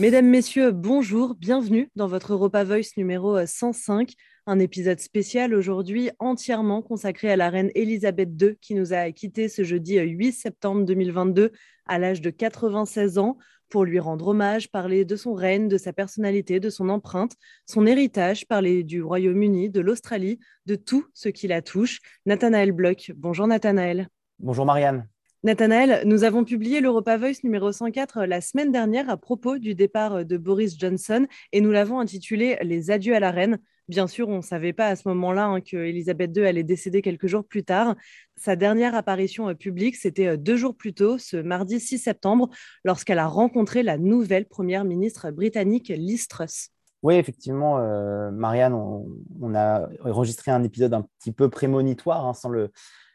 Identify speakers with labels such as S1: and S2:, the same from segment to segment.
S1: Mesdames, Messieurs, bonjour, bienvenue dans votre Europa Voice numéro 105, un épisode spécial aujourd'hui entièrement consacré à la reine Elisabeth II qui nous a quittés ce jeudi 8 septembre 2022 à l'âge de 96 ans pour lui rendre hommage, parler de son règne, de sa personnalité, de son empreinte, son héritage, parler du Royaume-Uni, de l'Australie, de tout ce qui la touche. Nathanaël Bloch, bonjour Nathanaël.
S2: Bonjour Marianne.
S1: Nathanaël, nous avons publié l'Europa Voice numéro 104 la semaine dernière à propos du départ de Boris Johnson et nous l'avons intitulé Les adieux à la reine. Bien sûr, on ne savait pas à ce moment-là hein, que Elisabeth II allait décéder quelques jours plus tard. Sa dernière apparition euh, publique, c'était euh, deux jours plus tôt, ce mardi 6 septembre, lorsqu'elle a rencontré la nouvelle première ministre britannique, Liz Truss.
S2: Oui, effectivement, euh, Marianne, on, a enregistré un épisode un petit peu prémonitoire, hein, sans, le,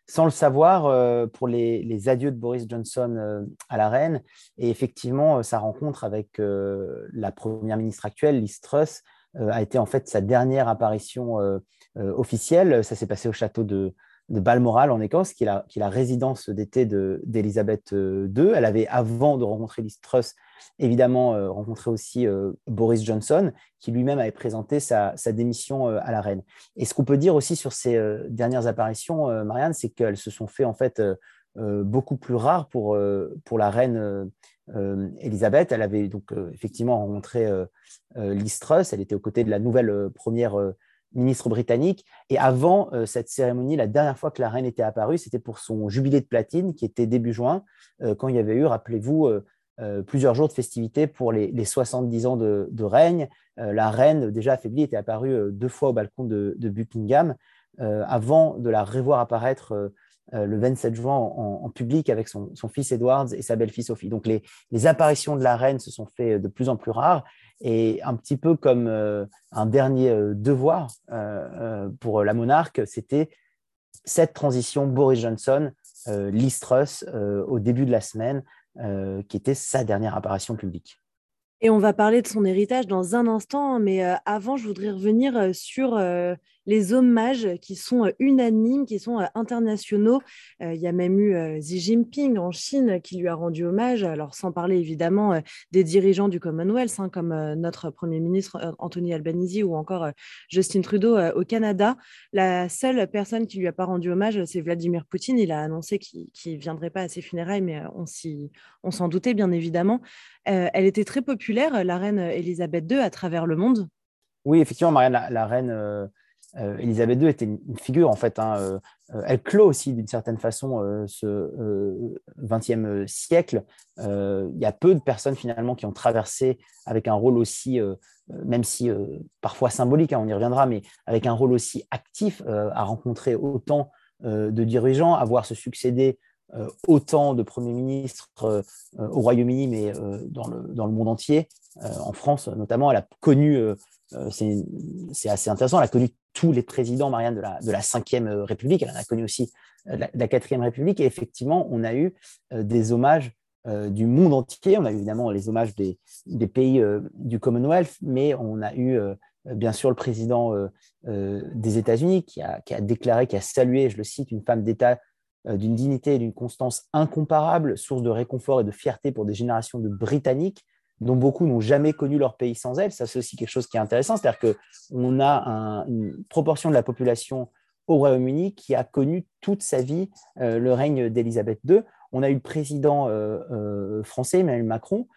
S2: sans le savoir, pour les, adieux de Boris Johnson à la reine. Et effectivement, sa rencontre avec la première ministre actuelle, Liz Truss, euh, a été en fait sa dernière apparition euh, euh, officielle. Ça s'est passé au château de, Balmoral en Écosse, qui est la, résidence d'été d'Elisabeth II. Elle avait, avant de rencontrer Liz Truss, évidemment rencontré aussi Boris Johnson, qui lui-même avait présenté sa, démission à la reine. Et ce qu'on peut dire aussi sur ces dernières apparitions, Marianne, c'est qu'elles se sont fait en fait beaucoup plus rares pour, pour la reine euh, Elisabeth. Elle avait donc euh, effectivement rencontré euh, Liz Truss. Elle était aux côtés de la nouvelle première ministre britannique. Et avant cette cérémonie, la dernière fois que la reine était apparue, c'était pour son jubilé de platine qui était début juin, quand il y avait eu, rappelez-vous, plusieurs jours de festivités pour les, 70 ans de, règne. la reine, déjà affaiblie, était apparue deux fois au balcon de, Buckingham avant de la revoir apparaître euh, le 27 juin en, public avec son, fils Edward et sa belle-fille Sophie. Donc les, apparitions de la reine se sont fait de plus en plus rares et un petit peu comme euh, un dernier euh, devoir pour la monarque, c'était cette transition Boris Johnson, Liz Truss au début de la semaine, qui était sa dernière apparition publique.
S1: Et on va parler de son héritage dans un instant, mais avant, je voudrais revenir sur les hommages qui sont euh, unanimes, qui sont euh, internationaux. Euh, il y a même eu Xi Jinping en Chine qui lui a rendu hommage, alors sans parler évidemment des dirigeants du Commonwealth, hein, comme notre Premier ministre Anthony Albanese ou encore Justin Trudeau au Canada. La seule personne qui lui a pas rendu hommage, c'est Vladimir Poutine. Il a annoncé qu'il ne viendrait pas à ses funérailles, mais on s'en doutait bien évidemment. elle était très populaire, la reine Elisabeth II, à travers le monde.
S2: Oui, effectivement, Marianne, la, reine Elisabeth II était une figure, en fait. Hein, euh, euh, elle clôt aussi, d'une certaine façon, ce XXe siècle. Il y a peu de personnes, finalement, qui ont traversé avec un rôle aussi, même si parfois symbolique, hein, on y reviendra, mais avec un rôle aussi actif, à rencontrer autant de dirigeants, à voir se succéder autant de premiers ministres au Royaume-Uni, mais dans, le, dans, le, monde entier. en France, notamment, elle a connu, c'est assez intéressant, elle a connu tous les présidents, Marianne, de la, de euh, République. Elle en a connu aussi euh, la, la Quatrième République. Et effectivement, on a eu euh, des hommages du monde entier. On a eu évidemment les hommages des, des pays du Commonwealth, mais on a eu bien sûr le président des États-Unis qui a, qui a, déclaré, qui a salué, je le cite, une femme d'État d'une dignité et d'une constance incomparable, source de réconfort et de fierté pour des générations de Britanniques dont beaucoup n'ont jamais connu leur pays sans elle. Ça, c'est aussi quelque chose qui est intéressant. C'est-à-dire qu'on a une proportion de la population au Royaume-Uni qui a connu toute sa vie euh, le règne d'Élisabeth II. On a eu le président euh, euh, français, Emmanuel Macron,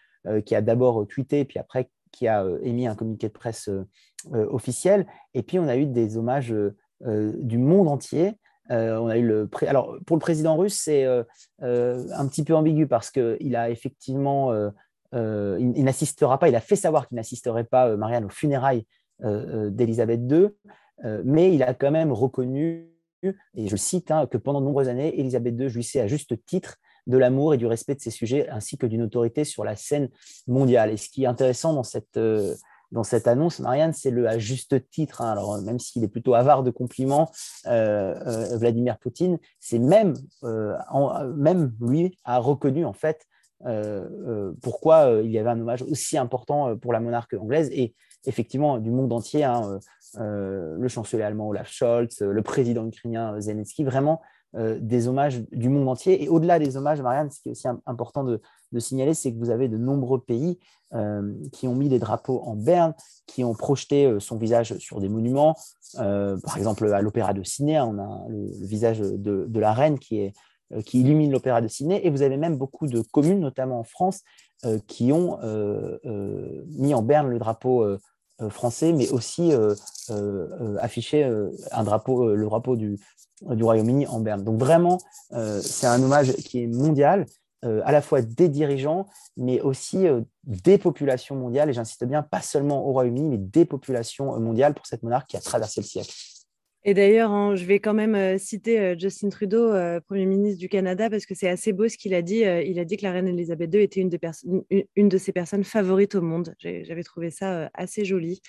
S2: qui a d'abord tweeté, puis après qui a émis un communiqué de presse officiel. Et puis, on a eu des hommages du monde entier. on a eu le Alors, pour le président russe, c'est un petit peu ambigu parce qu'il a effectivement euh, il, n'assistera pas, il a fait savoir qu'il n'assisterait pas, euh, Marianne, aux funérailles euh, d'Élisabeth II, mais il a quand même reconnu, et je cite, hein, que pendant de nombreuses années, Élisabeth II jouissait à juste titre de l'amour et du respect de ses sujets, ainsi que d'une autorité sur la scène mondiale. Et ce qui est intéressant dans cette, dans cette annonce, Marianne, c'est le à juste titre. Hein. alors, même s'il est plutôt avare de compliments, Vladimir Poutine, c'est même, même lui a reconnu en fait euh, euh, pourquoi euh, il y avait un hommage aussi important pour la monarque anglaise et effectivement du monde entier, hein, le chancelier allemand Olaf Scholz, le président ukrainien Zelensky, vraiment des hommages du monde entier. Et au-delà des hommages, Marianne, ce qui est aussi important de, signaler, c'est que vous avez de nombreux pays qui ont mis des drapeaux en berne, qui ont projeté son visage sur des monuments. par exemple, à l'Opéra de Sydney, on a le, visage de, la reine qui, est, qui illumine l'Opéra de Sydney. Et vous avez même beaucoup de communes, notamment en France, qui ont mis en berne le drapeau euh, français, mais aussi euh, euh, afficher un drapeau, le drapeau du, du Royaume-Uni en Berne. Donc vraiment, c'est un hommage qui est mondial, à la fois des dirigeants, mais aussi des populations mondiales, et j'insiste bien, pas seulement au Royaume-Uni, mais des populations mondiales pour cette monarque qui a traversé le siècle.
S1: Et d'ailleurs, hein, je vais quand même euh, citer euh, Justin Trudeau, euh, Premier ministre du Canada, parce que c'est assez beau ce qu'il a dit. il a dit que la reine Elisabeth II était une, une de ses personnes favorites au monde. J'avais trouvé ça assez joli.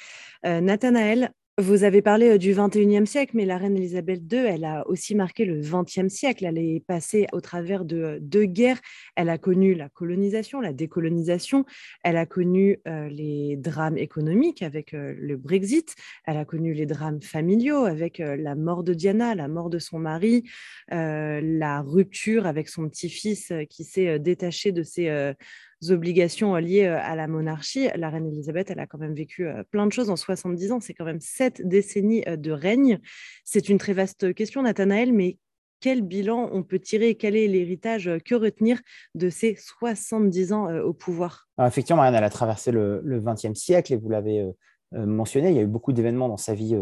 S1: Nathanaël, vous avez parlé euh, du 21e siècle, mais la reine Elisabeth II, elle a aussi marqué le 20e siècle. Elle est passée au travers de euh, deux guerres. Elle a connu la colonisation, la décolonisation. Elle a connu euh, les drames économiques avec le Brexit. Elle a connu les drames familiaux avec la mort de Diana, la mort de son mari, la rupture avec son petit-fils qui s'est détaché de ses obligations liées à la monarchie. La reine Elisabeth, elle a quand même vécu plein de choses en 70 ans. C'est quand même sept décennies de règne. C'est une très vaste question, Nathanaël, mais quel bilan on peut tirer? Quel est l'héritage Que retenir de ces 70 ans au pouvoir?
S2: Effectivement, Marianne, elle a traversé le XXe siècle et vous l'avez mentionné, il y a eu beaucoup d'événements dans sa vie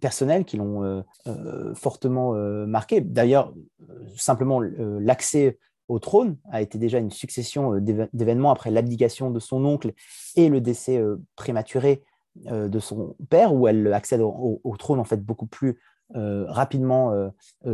S2: personnelle qui l'ont fortement marqué. D'ailleurs, simplement l'accès au trône a été déjà une succession euh, d'événements après l'abdication de son oncle et le décès euh, prématuré euh, de son père, où elle accède au, trône en fait beaucoup plus rapidement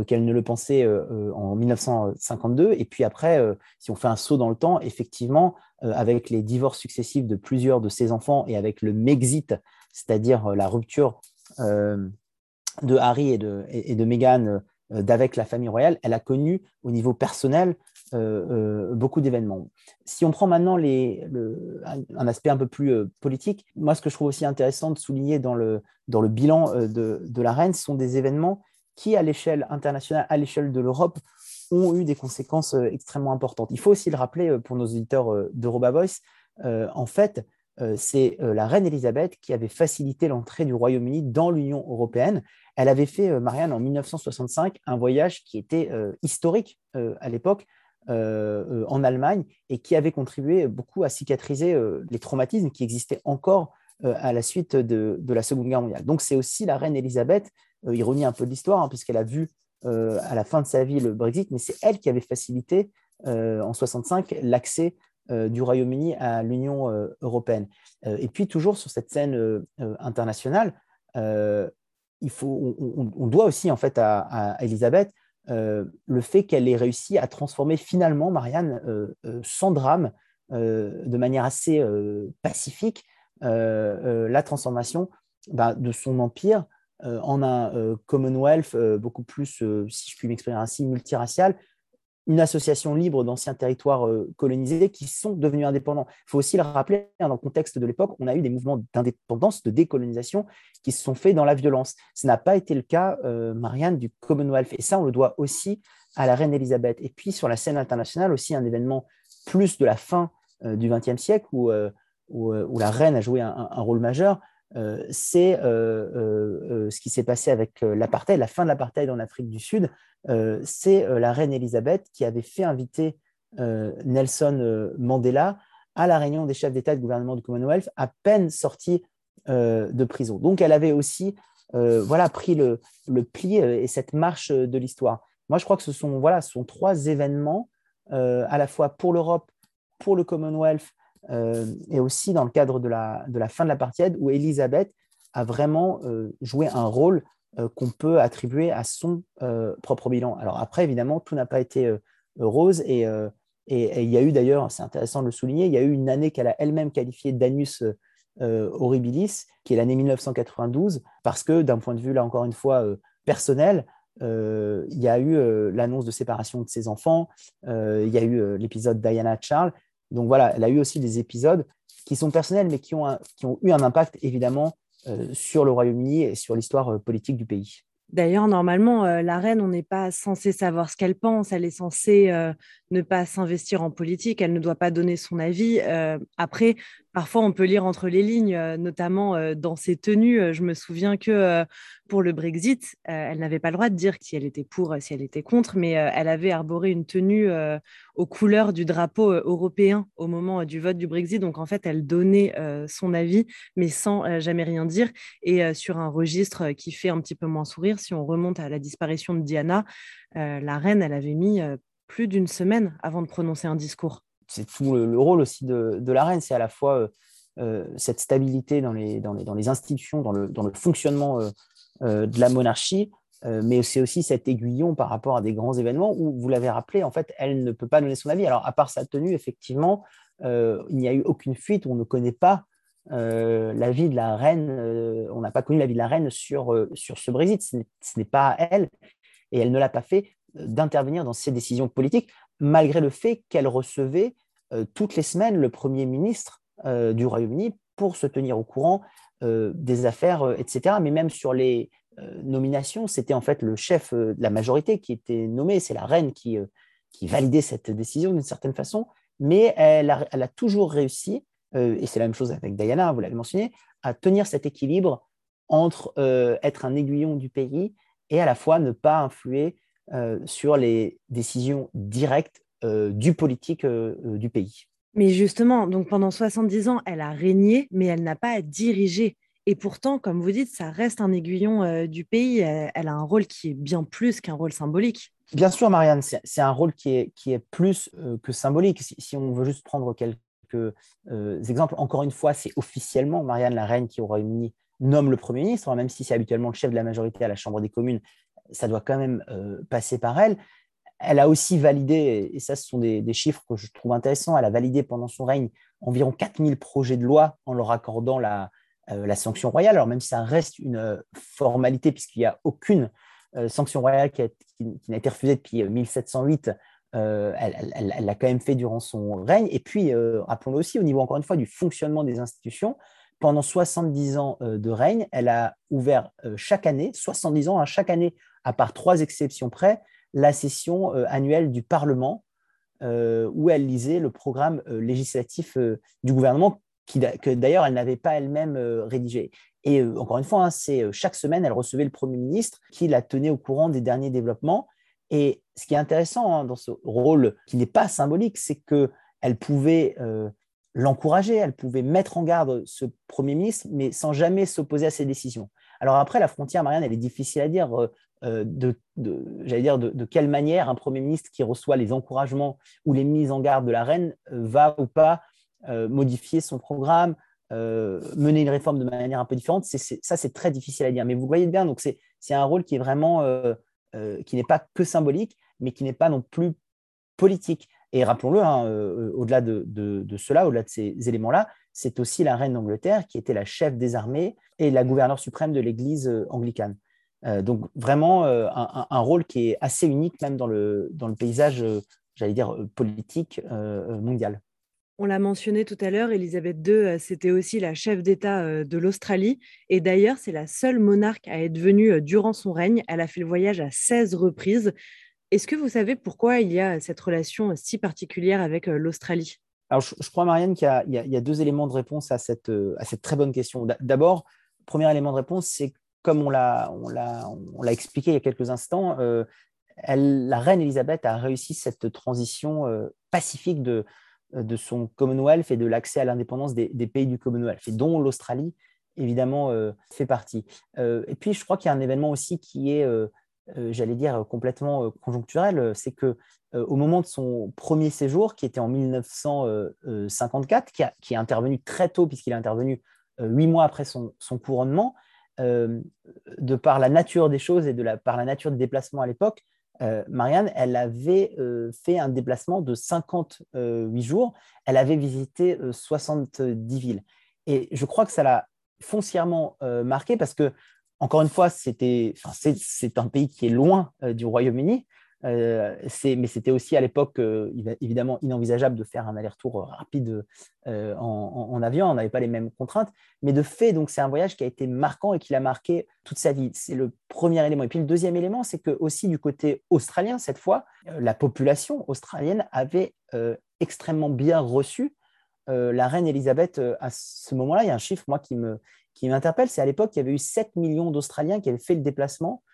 S2: qu'elle ne le pensait en 1952. Et puis après, si on fait un saut dans le temps, effectivement, avec les divorces successifs de plusieurs de ses enfants et avec le Mexit, c'est-à-dire la rupture de Harry et de, et de Meghan d'avec la famille royale, elle a connu au niveau personnel euh, euh, beaucoup d'événements. Si on prend maintenant un aspect un peu plus euh, politique, moi ce que je trouve aussi intéressant de souligner dans le, dans le bilan de, la reine, ce sont des événements qui, à l'échelle internationale, à l'échelle de l'Europe, ont eu des conséquences extrêmement importantes. Il faut aussi le rappeler pour nos auditeurs d'Europa Voice, en fait, c'est la reine Elisabeth qui avait facilité l'entrée du Royaume-Uni dans l'Union européenne. Elle avait fait, Marianne, en 1965, un voyage qui était historique à l'époque, euh, euh, en Allemagne et qui avait contribué beaucoup à cicatriser euh, les traumatismes qui existaient encore à la suite de, la Seconde Guerre mondiale. Donc c'est aussi la reine Elisabeth, ironie un peu de l'histoire, hein, puisqu'elle a vu à la fin de sa vie le Brexit, mais c'est elle qui avait facilité en 65 l'accès du Royaume-Uni à l'Union européenne. et puis toujours sur cette scène internationale, il faut, on, doit aussi en fait à, à Elisabeth euh, le fait qu'elle ait réussi à transformer finalement, Marianne, euh, euh, sans drame, de manière assez pacifique, la transformation bah, de son empire en un Commonwealth beaucoup plus, si je puis m'exprimer ainsi, multiracial, une association libre d'anciens territoires euh, colonisés qui sont devenus indépendants. Il faut aussi le rappeler, hein, dans le contexte de l'époque, on a eu des mouvements d'indépendance, de décolonisation qui se sont faits dans la violence. Ce n'a pas été le cas, euh, Marianne, du Commonwealth. Et ça, on le doit aussi à la reine Elisabeth. Et puis, sur la scène internationale, aussi un événement plus de la fin euh, du XXe siècle où, où, la reine a joué un, un rôle majeur, c'est ce qui s'est passé avec l'apartheid, la fin de l'apartheid en Afrique du Sud, euh, c'est euh, la reine Elisabeth qui avait fait inviter euh, Nelson Mandela à la réunion des chefs d'État et de gouvernement du Commonwealth, à peine sorti de prison. Donc, elle avait aussi voilà, pris le, pli et cette marche de l'histoire. Moi, je crois que ce sont, voilà, ce sont trois événements, à la fois pour l'Europe, pour le Commonwealth, et aussi dans le cadre de la, la fin de l'apartheid, où Elisabeth a vraiment joué un rôle euh, qu'on peut attribuer à son euh, propre bilan. Alors après, évidemment, tout n'a pas été euh, rose et, il y a eu d'ailleurs, c'est intéressant de le souligner, il y a eu une année qu'elle a elle-même qualifiée d'annus horribilis, qui est l'année 1992, parce que d'un point de vue, là encore une fois, personnel, il y a eu l'annonce de séparation de ses enfants, il y a eu l'épisode Diana Charles. Donc voilà, elle a eu aussi des épisodes qui sont personnels, mais qui ont, eu un impact évidemment euh, sur le Royaume-Uni et sur l'histoire euh, politique du pays.
S1: D'ailleurs, normalement, euh, la reine, on n'est pas censé savoir ce qu'elle pense. Elle est censée ne pas s'investir en politique. Elle ne doit pas donner son avis. Euh, après, parfois, on peut lire entre les lignes, notamment dans ses tenues. Je me souviens que pour le Brexit, elle n'avait pas le droit de dire si elle était pour, si elle était contre, mais elle avait arboré une tenue aux couleurs du drapeau européen au moment du vote du Brexit. Donc, en fait, elle donnait son avis, mais sans jamais rien dire. Et sur un registre qui fait un petit peu moins sourire, si on remonte à la disparition de Diana, euh, la reine, elle avait mis euh, plus d'une semaine avant de prononcer un discours.
S2: C'est tout le, rôle aussi de, la reine, c'est à la fois euh, cette stabilité dans les, institutions, dans le, fonctionnement de la monarchie, mais c'est aussi cet aiguillon par rapport à des grands événements où, vous l'avez rappelé, en fait, elle ne peut pas donner son avis. Alors, à part sa tenue, effectivement, il n'y a eu aucune fuite, on ne connaît pas euh, la vie de la reine, euh, on n'a pas connu la vie de la reine sur, euh, sur ce Brexit. Ce n'est pas elle, et elle ne l'a pas fait, d'intervenir dans ces décisions politiques, malgré le fait qu'elle recevait toutes les semaines le Premier ministre du Royaume-Uni pour se tenir au courant des affaires, etc. Mais même sur les nominations, c'était en fait le chef de la majorité qui était nommé, c'est la reine qui, qui validait cette décision d'une certaine façon, mais elle a toujours réussi euh, et c'est la même chose avec Diana, vous l'avez mentionné, à tenir cet équilibre entre euh, être un aiguillon du pays et à la fois ne pas influer euh, sur les décisions directes du politique du pays.
S1: Mais justement, donc pendant 70 ans, elle a régné, mais elle n'a pas dirigé. Et pourtant, comme vous dites, ça reste un aiguillon du pays. Elle, a un rôle qui est bien plus qu'un rôle symbolique.
S2: Bien sûr, Marianne, c'est un rôle qui est, qui est plus que symbolique. Si, si, on veut juste prendre quelques euh, exemples. Encore une fois, c'est officiellement Marianne la reine qui, au Royaume-Uni, nomme le Premier ministre, même si c'est habituellement le chef de la majorité à la Chambre des communes, ça doit quand même euh, passer par elle. Elle a aussi validé, et ça, ce sont des, chiffres que je trouve intéressants, elle a validé pendant son règne environ 4000 projets de loi en leur accordant la, euh, la sanction royale. Alors, même si ça reste une formalité, puisqu'il n'y a aucune sanction royale qui, n'a été refusée depuis 1708 euh, elle l'a quand même fait durant son règne. Et puis, euh, rappelons-le aussi, au niveau, encore une fois, du fonctionnement des institutions, pendant 70 ans euh, de règne, elle a ouvert chaque année, 70 ans, à hein, chaque année, à part trois exceptions près, la session annuelle du Parlement, où elle lisait le programme législatif du gouvernement, que d'ailleurs elle n'avait pas elle-même rédigé. Et encore une fois, hein, c'est chaque semaine, elle recevait le Premier ministre qui la tenait au courant des derniers développements. Et ce qui est intéressant hein, dans ce rôle qui n'est pas symbolique, c'est qu'elle pouvait euh, l'encourager, elle pouvait mettre en garde ce Premier ministre, mais sans jamais s'opposer à ses décisions. Alors après, la frontière, Marianne, elle est difficile à dire. Euh, euh, de, j'allais dire de, quelle manière un Premier ministre qui reçoit les encouragements ou les mises en garde de la reine va ou pas modifier son programme, mener une réforme de manière un peu différente. ça, c'est très difficile à dire. Mais vous voyez bien, donc c'est un rôle qui est vraiment euh, qui n'est pas que symbolique, mais qui n'est pas non plus politique. Et rappelons-le, hein, euh, au-delà de, cela, au-delà de ces éléments-là, c'est aussi la reine d'Angleterre qui était la chef des armées et la gouverneure suprême de l'Église euh, donc vraiment un, rôle qui est assez unique même dans le, dans le paysage, j'allais dire, politique mondial.
S1: On l'a mentionné tout à l'heure, Elisabeth II, euh, c'était aussi la chef d'État euh, de l'Australie. Et d'ailleurs, c'est la seule monarque à être venue euh, durant son règne. Elle a fait le voyage à 16 reprises. Est-ce que vous savez pourquoi il y a cette relation si particulière avec l'Australie?
S2: Alors, je, crois, Marianne, qu'il y, a deux éléments de réponse à cette, à cette très bonne question. D'abord, premier élément de réponse, c'est comme on l'a expliqué il y a quelques instants, la reine Elisabeth a réussi cette transition pacifique de, euh, de son Commonwealth et de l'accès à l'indépendance des, pays du Commonwealth, dont l'Australie, évidemment, euh, fait partie. Euh, et puis, je crois qu'il y a un événement aussi qui est, j'allais dire, complètement conjoncturel, c'est que au moment de son premier séjour, qui était en 1954, qui, qui est intervenu très tôt, puisqu'il est intervenu huit mois après son, couronnement, de par la nature des choses et de la, par la nature des déplacements à l'époque, euh, Marianne, elle avait euh, fait un déplacement de 58 jours. Elle avait visité 70 euh, villes. Et je crois que ça l'a foncièrement marqué parce que, encore une fois, c'est un pays qui est loin du Royaume-Uni. Euh, mais c'était aussi à l'époque évidemment inenvisageable de faire un aller-retour rapide en, avion. On n'avait pas les mêmes contraintes. Mais de fait, donc c'est un voyage qui a été marquant et qui l'a marqué toute sa vie. C'est le premier élément. Et puis le deuxième élément, c'est que aussi du côté australien, cette fois, la population australienne avait extrêmement bien reçu la reine Elisabeth à ce moment-là. Il y a un chiffre, moi, qui me, qui m'interpelle, c'est à l'époque, il y avait eu 7 millions d'Australiens qui avaient fait le déplacement euh,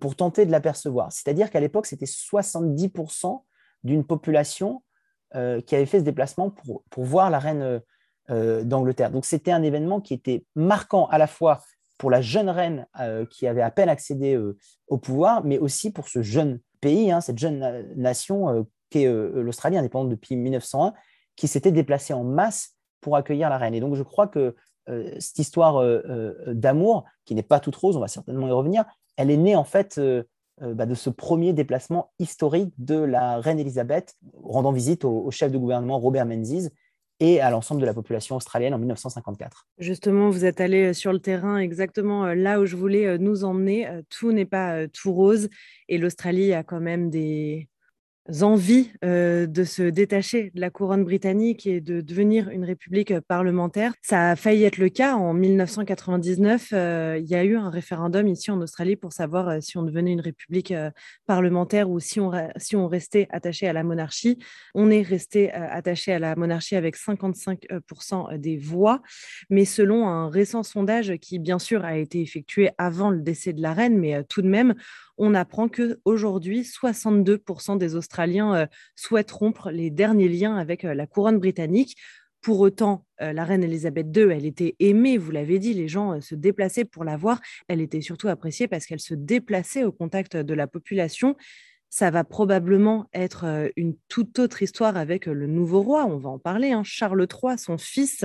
S2: pour tenter de l'apercevoir. C'est-à-dire qu'à l'époque, c'était 70% d'une population euh, qui avait fait ce déplacement pour, pour voir la reine euh, d'Angleterre. Donc c'était un événement qui était marquant à la fois pour la jeune reine qui avait à peine accédé au pouvoir, mais aussi pour ce jeune pays, hein, cette jeune nation qui est l'Australie, indépendante depuis 1901, qui s'était déplacée en masse pour accueillir la reine. Et donc je crois que euh, cette histoire euh, euh, d'amour, qui n'est pas toute rose, on va certainement y revenir, elle est née en fait bah, de ce premier déplacement historique de la reine Elisabeth, rendant visite au, chef de gouvernement Robert Menzies et à l'ensemble de la population australienne en 1954.
S1: Justement, vous êtes allé sur le terrain exactement là où je voulais nous emmener. Tout n'est pas tout rose et l'Australie a quand même des, envies euh, de se détacher de la couronne britannique et de devenir une république parlementaire. Ça a failli être le cas en 1999. Euh, il y a eu un référendum ici en Australie pour savoir si on devenait une république parlementaire ou si on, si on restait attaché à la monarchie. On est resté attaché à la monarchie avec 55% des voix, mais selon un récent sondage qui, bien sûr, a été effectué avant le décès de la reine, mais tout de même, on apprend qu'aujourd'hui, 62% des Australiens euh, souhaitent rompre les derniers liens avec euh, la couronne britannique. Pour autant, euh, la reine Elisabeth II, elle était aimée, vous l'avez dit, les gens se déplaçaient pour la voir. Elle était surtout appréciée parce qu'elle se déplaçait au contact de la population ça va probablement être euh, une toute autre histoire avec euh, le nouveau roi. On va en parler. Hein. Charles III, son fils.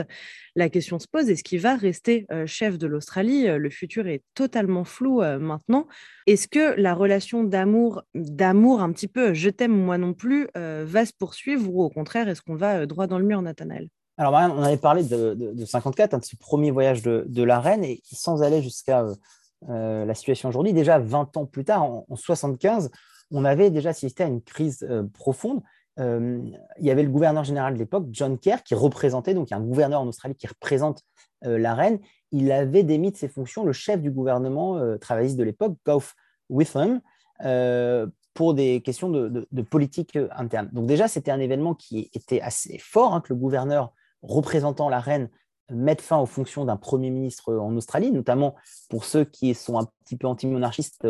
S1: La question se pose est-ce qu'il va rester euh, chef de l'Australie? Le futur est totalement flou maintenant. Est-ce que la relation d'amour, d'amour un petit peu je t'aime moi non plus, va se poursuivre ou au contraire est-ce qu'on va droit dans le mur, Nathanaël?
S2: Alors, on avait parlé de, de, 54, hein, de ce premier voyage de, la reine, et sans aller jusqu'à la situation aujourd'hui, déjà 20 ans plus tard, en, en 75, on avait déjà assisté à une crise euh, profonde. Euh, il y avait le gouverneur général de l'époque, John Kerr, qui représentait, donc il y a un gouverneur en Australie qui représente euh, la reine. Il avait démis de ses fonctions le chef du gouvernement travailliste de l'époque, Gough Whitlam, pour des questions de, politique interne. Donc déjà, c'était un événement qui était assez fort, hein, que le gouverneur représentant la reine mette fin aux fonctions d'un Premier ministre en Australie, notamment pour ceux qui sont un petit peu anti-monarchistes,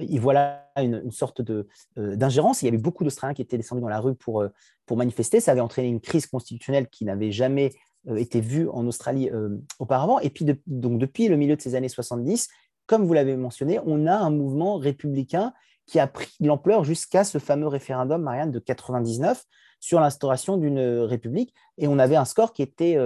S2: il voit là une, sorte euh, d'ingérence. il y avait beaucoup d'Australiens qui étaient descendus dans la rue pour, euh, pour manifester. Ça avait entraîné une crise constitutionnelle qui n'avait jamais euh, été vue en Australie auparavant. Et puis, donc, depuis le milieu de ces années 70, comme vous l'avez mentionné, on a un mouvement républicain qui a pris de l'ampleur jusqu'à ce fameux référendum, Marianne, de 99 sur l'instauration d'une république. Et on avait un score qui était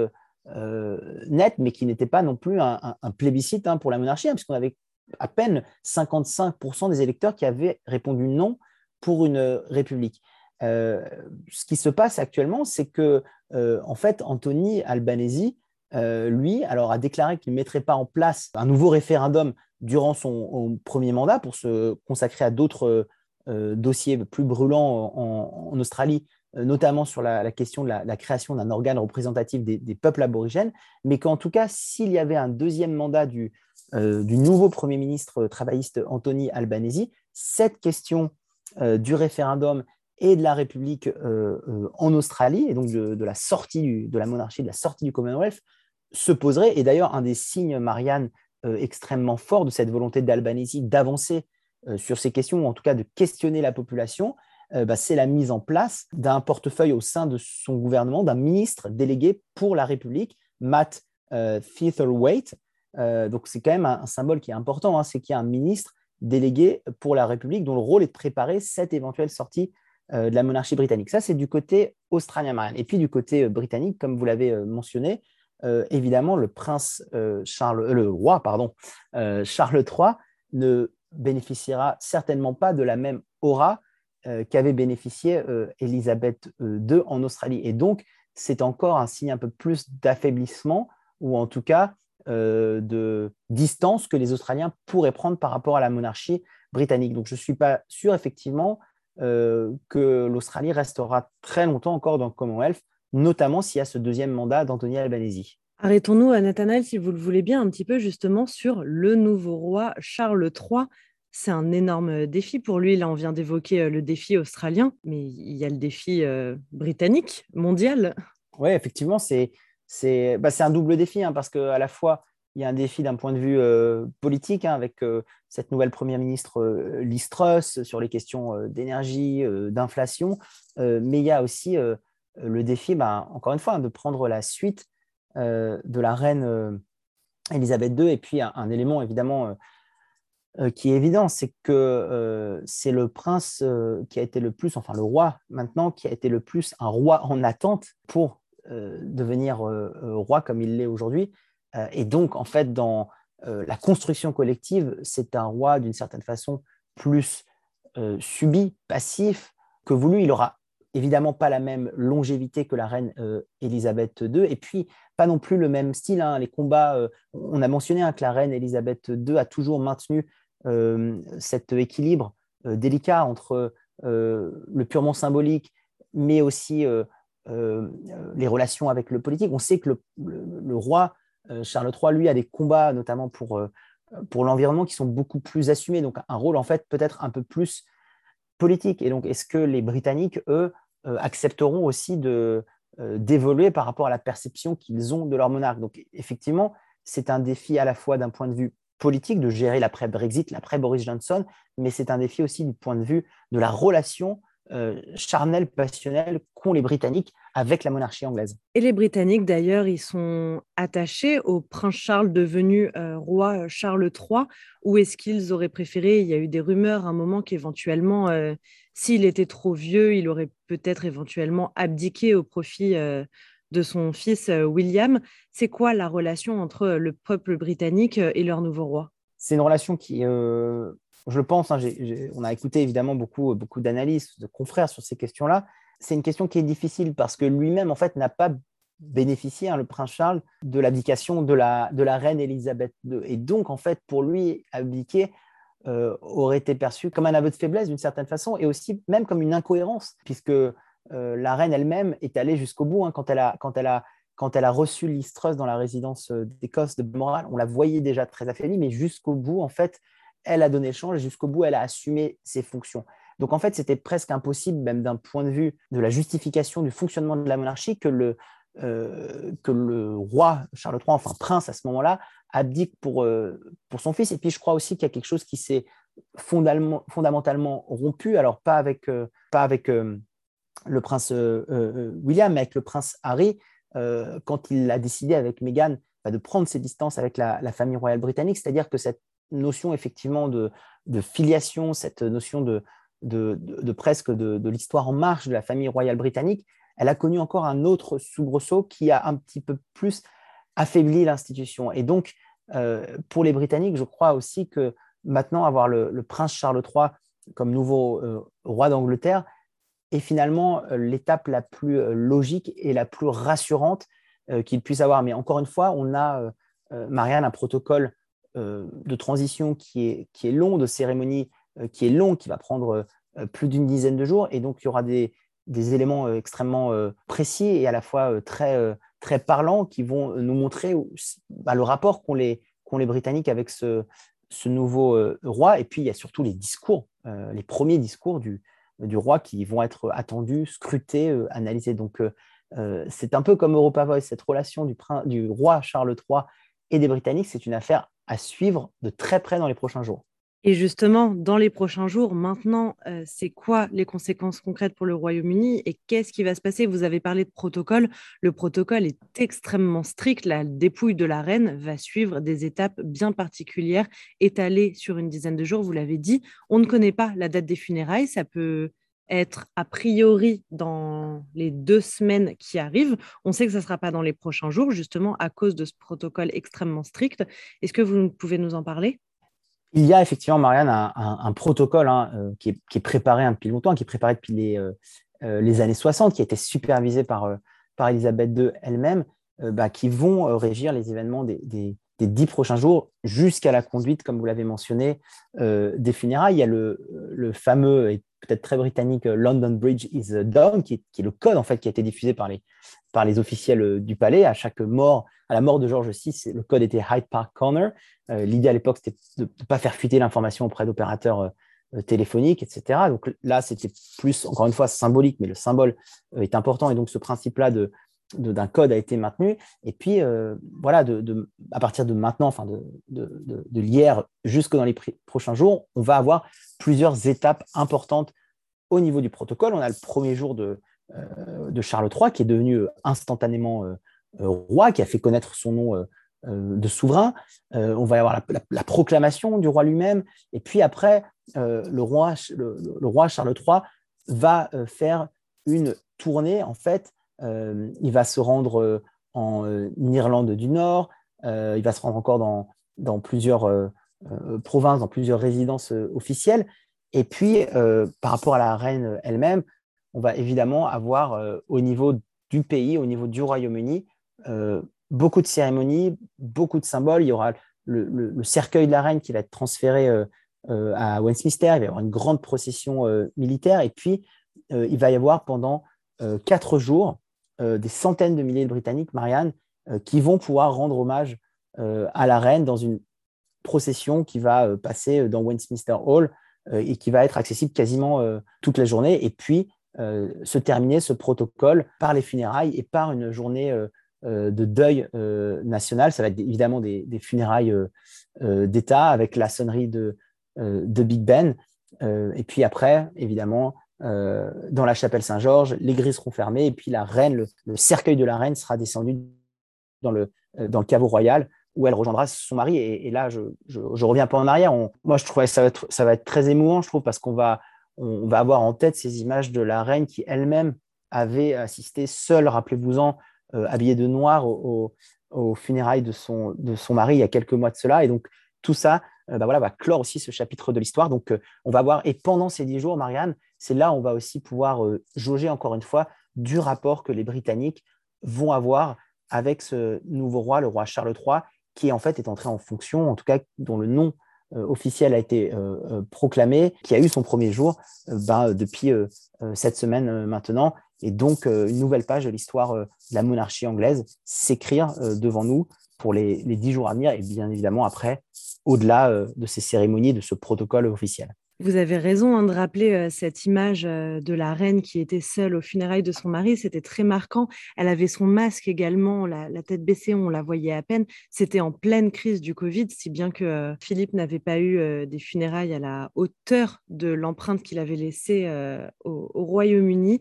S2: net, mais qui n'était pas non plus un, plébiscite hein, pour la monarchie, hein, puisqu'on avait à peine 55% des électeurs qui avaient répondu non pour une république. Euh, ce qui se passe actuellement, c'est que, euh, en fait, Anthony Albanese, euh, lui, alors, a déclaré qu'il ne mettrait pas en place un nouveau référendum durant son premier mandat pour se consacrer à d'autres dossiers plus brûlants en, Australie, notamment sur la, question de la, création d'un organe représentatif des, peuples aborigènes, mais qu'en tout cas, s'il y avait un deuxième mandat du, euh, nouveau Premier ministre travailliste Anthony Albanese, cette question euh, du référendum et de la République euh, en Australie, et donc de, la sortie de la monarchie, de la sortie du Commonwealth, se poserait. Et d'ailleurs, un des signes, Marianne, extrêmement fort de cette volonté d'Albanese d'avancer sur ces questions, ou en tout cas de questionner la population, bah, c'est la mise en place d'un portefeuille au sein de son gouvernement, d'un ministre délégué pour la République, Matt Featherweight, euh, donc c'est quand même un, symbole qui est important, hein, c'est qu'il y a un ministre délégué pour la République dont le rôle est de préparer cette éventuelle sortie euh, de la monarchie britannique. Ça, c'est du côté australien, Marianne. Et puis du côté euh, britannique, comme vous l'avez mentionné, évidemment, le prince Charles, le roi, pardon, Charles III ne bénéficiera certainement pas de la même aura qu'avait bénéficié Élisabeth II en Australie. Et donc, c'est encore un signe un peu plus d'affaiblissement, ou en tout cas euh, de distance que les Australiens pourraient prendre par rapport à la monarchie britannique. Donc je ne suis pas sûr, effectivement, que l'Australie restera très longtemps encore dans le Commonwealth, notamment s'il y a ce deuxième mandat d'Anthony Albanese.
S1: Arrêtons-nous, à Nathanaël, si vous le voulez bien, un petit peu justement sur le nouveau roi Charles III. C'est un énorme défi pour lui. Là, on vient d'évoquer le défi australien, mais il y a le défi britannique, mondial.
S2: Oui, effectivement, c'est bah, un double défi, hein, parce qu'à la fois, il y a un défi d'un point de vue politique, hein, avec cette nouvelle première ministre Liz Truss sur les questions d'énergie, d'inflation, mais il y a aussi le défi, bah, encore une fois, hein, de prendre la suite de la reine Elisabeth II, et puis un élément évidemment qui est évident, c'est que euh, c'est le prince euh, qui a été le plus, enfin le roi maintenant, qui a été le plus un roi en attente pour devenir roi comme il l'est aujourd'hui. et donc, en fait, dans la construction collective, c'est un roi d'une certaine façon plus subi, passif que voulu. Il aura évidemment pas la même longévité que la reine Elisabeth II, et puis pas non plus le même style. Hein. Les combats, on a mentionné hein, que la reine Elisabeth II a toujours maintenu euh, cet équilibre euh, délicat entre euh, le purement symbolique, mais aussi les relations avec le politique. On sait que le, roi Charles III, lui, a des combats, notamment pour, pour l'environnement, qui sont beaucoup plus assumés. Donc, un rôle, en fait, peut-être un peu plus politique. Et donc, est-ce que les Britanniques, eux, accepteront aussi de, d'évoluer par rapport à la perception qu'ils ont de leur monarque? Donc, effectivement, c'est un défi à la fois d'un point de vue politique de gérer l'après-Brexit, l'après-Boris Johnson, mais c'est un défi aussi du point de vue de la relation euh, charnelle, passionnelle qu'ont les Britanniques avec la monarchie anglaise.
S1: Et les Britanniques, d'ailleurs, ils sont attachés au prince Charles devenu euh, roi Charles III, ou est-ce qu'ils auraient préféré, il y a eu des rumeurs à un moment qu'éventuellement, euh, s'il était trop vieux, il aurait peut-être éventuellement abdiqué au profit de son fils euh, William. C'est quoi la relation entre euh, le peuple britannique euh, et leur nouveau roi?
S2: C'est une relation qui, je pense, hein, on a écouté évidemment beaucoup, beaucoup d'analyses, de confrères sur ces questions-là. C'est une question qui est difficile parce que lui-même, en fait, n'a pas bénéficié, hein, le prince Charles, de l'abdication de la, reine Elisabeth II. Et donc, en fait, pour lui, abdiquer aurait été perçu comme un aveu de faiblesse d'une certaine façon et aussi même comme une incohérence, puisque euh, la reine elle-même est allée jusqu'au bout hein, quand, elle a, quand, elle a, quand elle a reçu l'Istrus dans la résidence euh, d'Écosse de Moral. On la voyait déjà très affaiblie, mais jusqu'au bout, en fait, elle a donné le change jusqu'au bout, elle a assumé ses fonctions. Donc en fait, c'était presque impossible, même d'un point de vue de la justification du fonctionnement de la monarchie, que le, euh, que le roi Charles III, enfin prince à ce moment-là, abdique pour, pour son fils. Et puis je crois aussi qu'il y a quelque chose qui s'est fondamentalement, rompu, alors pas avec, pas avec le prince euh, euh, William, avec le prince Harry, euh, quand il a décidé avec Meghan bah, de prendre ses distances avec la, famille royale britannique, c'est-à-dire que cette notion effectivement de, filiation, cette notion de, de, presque de, l'histoire en marche de la famille royale britannique, elle a connu encore un autre soubresaut qui a un petit peu plus affaibli l'institution. Et donc, pour les Britanniques, je crois aussi que maintenant avoir le, prince Charles III comme nouveau roi d'Angleterre, est finalement euh, l'étape la plus euh, logique et la plus rassurante euh, qu'il puisse avoir. Mais encore une fois, on a, Marianne, un protocole de transition qui est, qui est long, de cérémonie qui est long, qui va prendre plus d'une dizaine de jours. Et donc, il y aura des, des éléments extrêmement précis et à la fois très, très parlants qui vont nous montrer bah, le rapport qu'ont les, les Britanniques avec ce, ce nouveau roi. Et puis, il y a surtout les discours, les premiers discours du, du roi qui vont être attendus, scrutés, euh, analysés. Donc, euh, euh, c'est un peu comme Europa Voice, cette relation du, du roi Charles III et des Britanniques, c'est une affaire à suivre de très près dans les prochains jours.
S1: Et justement, dans les prochains jours, maintenant, euh, c'est quoi les conséquences concrètes pour le Royaume-Uni et qu'est-ce qui va se passer? Vous avez parlé de protocole. Le protocole est extrêmement strict. La dépouille de la reine va suivre des étapes bien particulières, étalées sur une dizaine de jours. Vous l'avez dit, on ne connaît pas la date des funérailles. Ça peut être a priori dans les deux semaines qui arrivent. On sait que ça ne sera pas dans les prochains jours, justement à cause de ce protocole extrêmement strict. Est-ce que vous pouvez nous en parler?
S2: Il y a effectivement, Marianne, un, protocole hein, euh, qui, est, préparé hein, depuis longtemps, qui est préparé depuis les, euh, euh, années 60, qui a été supervisé par, Elisabeth II elle-même, bah, qui vont régir les événements des, dix prochains jours jusqu'à la conduite, comme vous l'avez mentionné, des funérailles. Il y a le, fameux peut-être très britannique, London Bridge is down, qui est, le code en fait qui a été diffusé par les, officiels du palais. À chaque mort, à la mort de George VI, le code était Hyde Park Corner. L'idée à l'époque, c'était de ne pas faire fuiter l'information auprès d'opérateurs téléphoniques, etc. Donc là, c'était plus, encore une fois, symbolique, mais le symbole est important. Et donc, ce principe-là de, d'un code a été maintenu. Et puis, euh, voilà, de, à partir de maintenant, enfin de, de, l'hier jusque dans les prochains jours, on va avoir plusieurs étapes importantes au niveau du protocole. On a le premier jour de, euh, de Charles III qui est devenu euh, instantanément roi, qui a fait connaître son nom de souverain. on va avoir la, proclamation du roi lui-même. Et puis après, le, roi, le, roi Charles III va faire une tournée, en fait, il va se rendre euh, en euh, Irlande du Nord, il va se rendre encore dans, plusieurs provinces, dans plusieurs résidences officielles. Et puis, par rapport à la reine elle-même, on va évidemment avoir au niveau du pays, au niveau du Royaume-Uni, beaucoup de cérémonies, beaucoup de symboles. Il y aura le, cercueil de la reine qui va être transféré à Westminster. Il va y avoir une grande procession militaire. Et puis, il va y avoir pendant quatre jours euh, des centaines de milliers de Britanniques, Marianne, euh, qui vont pouvoir rendre hommage euh, à la reine dans une procession qui va passer dans Westminster Hall et qui va être accessible quasiment toute la journée. Et puis, se terminer ce protocole par les funérailles et par une journée de deuil national. Ça va être évidemment des, funérailles d'État avec la sonnerie de, de Big Ben. et puis après, évidemment, euh, dans la chapelle Saint-Georges, les grilles seront fermées et puis la reine, le, cercueil de la reine sera descendu dans le, euh, dans le caveau royal où elle rejoindra son mari. Et, là, je, je, reviens pas en arrière. moi, je trouve que ça va, être, ça va être très émouvant, je trouve, parce qu'on va, on va avoir en tête ces images de la reine qui elle-même avait assisté seule, rappelez-vous-en, euh, habillée de noir aux funérailles de son, de son mari il y a quelques mois de cela. Et donc, tout ça bah voilà, va clore aussi ce chapitre de l'histoire. Donc, on va voir, et pendant ces dix jours, Marianne, c'est là où on va aussi pouvoir euh, jauger encore une fois du rapport que les Britanniques vont avoir avec ce nouveau roi, le roi Charles III, qui en fait est entré en fonction, en tout cas dont le nom euh, officiel a été euh, proclamé, qui a eu son premier jour ben, depuis cette semaine maintenant. Et donc, une nouvelle page de l'histoire de la monarchie anglaise s'écrire devant nous pour les, les dix jours à venir et bien évidemment après, au-delà de ces cérémonies, de ce protocole officiel.
S1: Vous avez raison hein, de rappeler cette image de la reine qui était seule aux funérailles de son mari. C'était très marquant. Elle avait son masque également, la, tête baissée, on la voyait à peine. C'était en pleine crise du Covid, si bien que Philippe n'avait pas eu des funérailles à la hauteur de l'empreinte qu'il avait laissée au Royaume-Uni.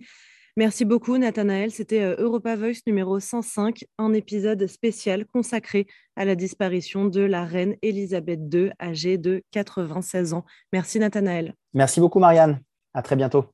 S1: Merci beaucoup, Nathanaël. C'était euh, Europa Voice numéro 105, un épisode spécial consacré à la disparition de la reine Elisabeth II, âgée de 96 ans. Merci, Nathanaël.
S2: Merci beaucoup, Marianne. À très bientôt.